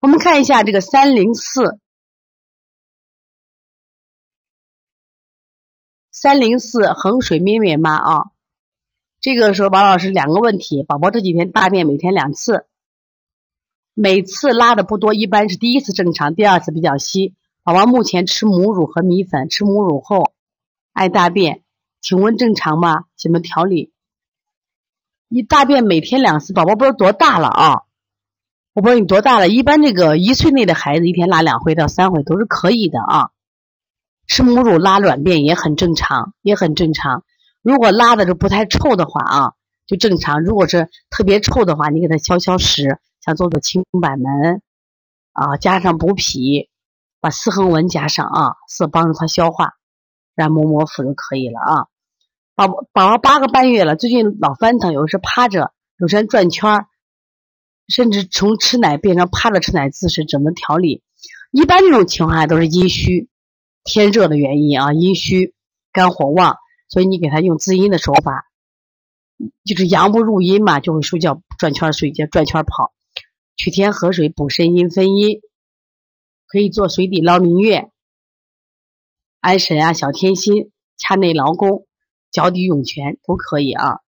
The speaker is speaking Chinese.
我们看一下这个三零四，三零四衡水咩咩妈啊，这个时候王老师两个问题，宝宝这几天大便每天两次，每次拉的不多，一般是第一次正常，第二次比较稀。宝宝目前吃母乳和米粉，吃母乳后爱大便，请问正常吗？怎么调理？一大便每天两次，宝宝不知道多大了啊？我不知道你多大了，一般这个一岁内的孩子一天拉两回到三回都是可以的啊。吃母乳拉软便也很正常，也很正常。如果拉的是不太臭的话啊，就正常；如果是特别臭的话，你给他消消食，像做做清板门啊，加上补脾，把四横纹加上啊，是帮助他消化，然后抹抹腹就可以了啊。宝宝宝八个半月了，最近老翻腾，有时趴着，有时转圈甚至从吃奶变成趴着吃奶姿势，怎么调理？一般这种情况下都是阴虚。天热的原因啊，阴虚，肝火旺，所以你给他用滋阴的手法，就是阳不入阴嘛，就会睡觉转圈睡，觉转圈跑，取天河水补肾阴分阴，可以做水底捞明月、安神啊、小天心、掐内劳宫、脚底涌泉都可以啊。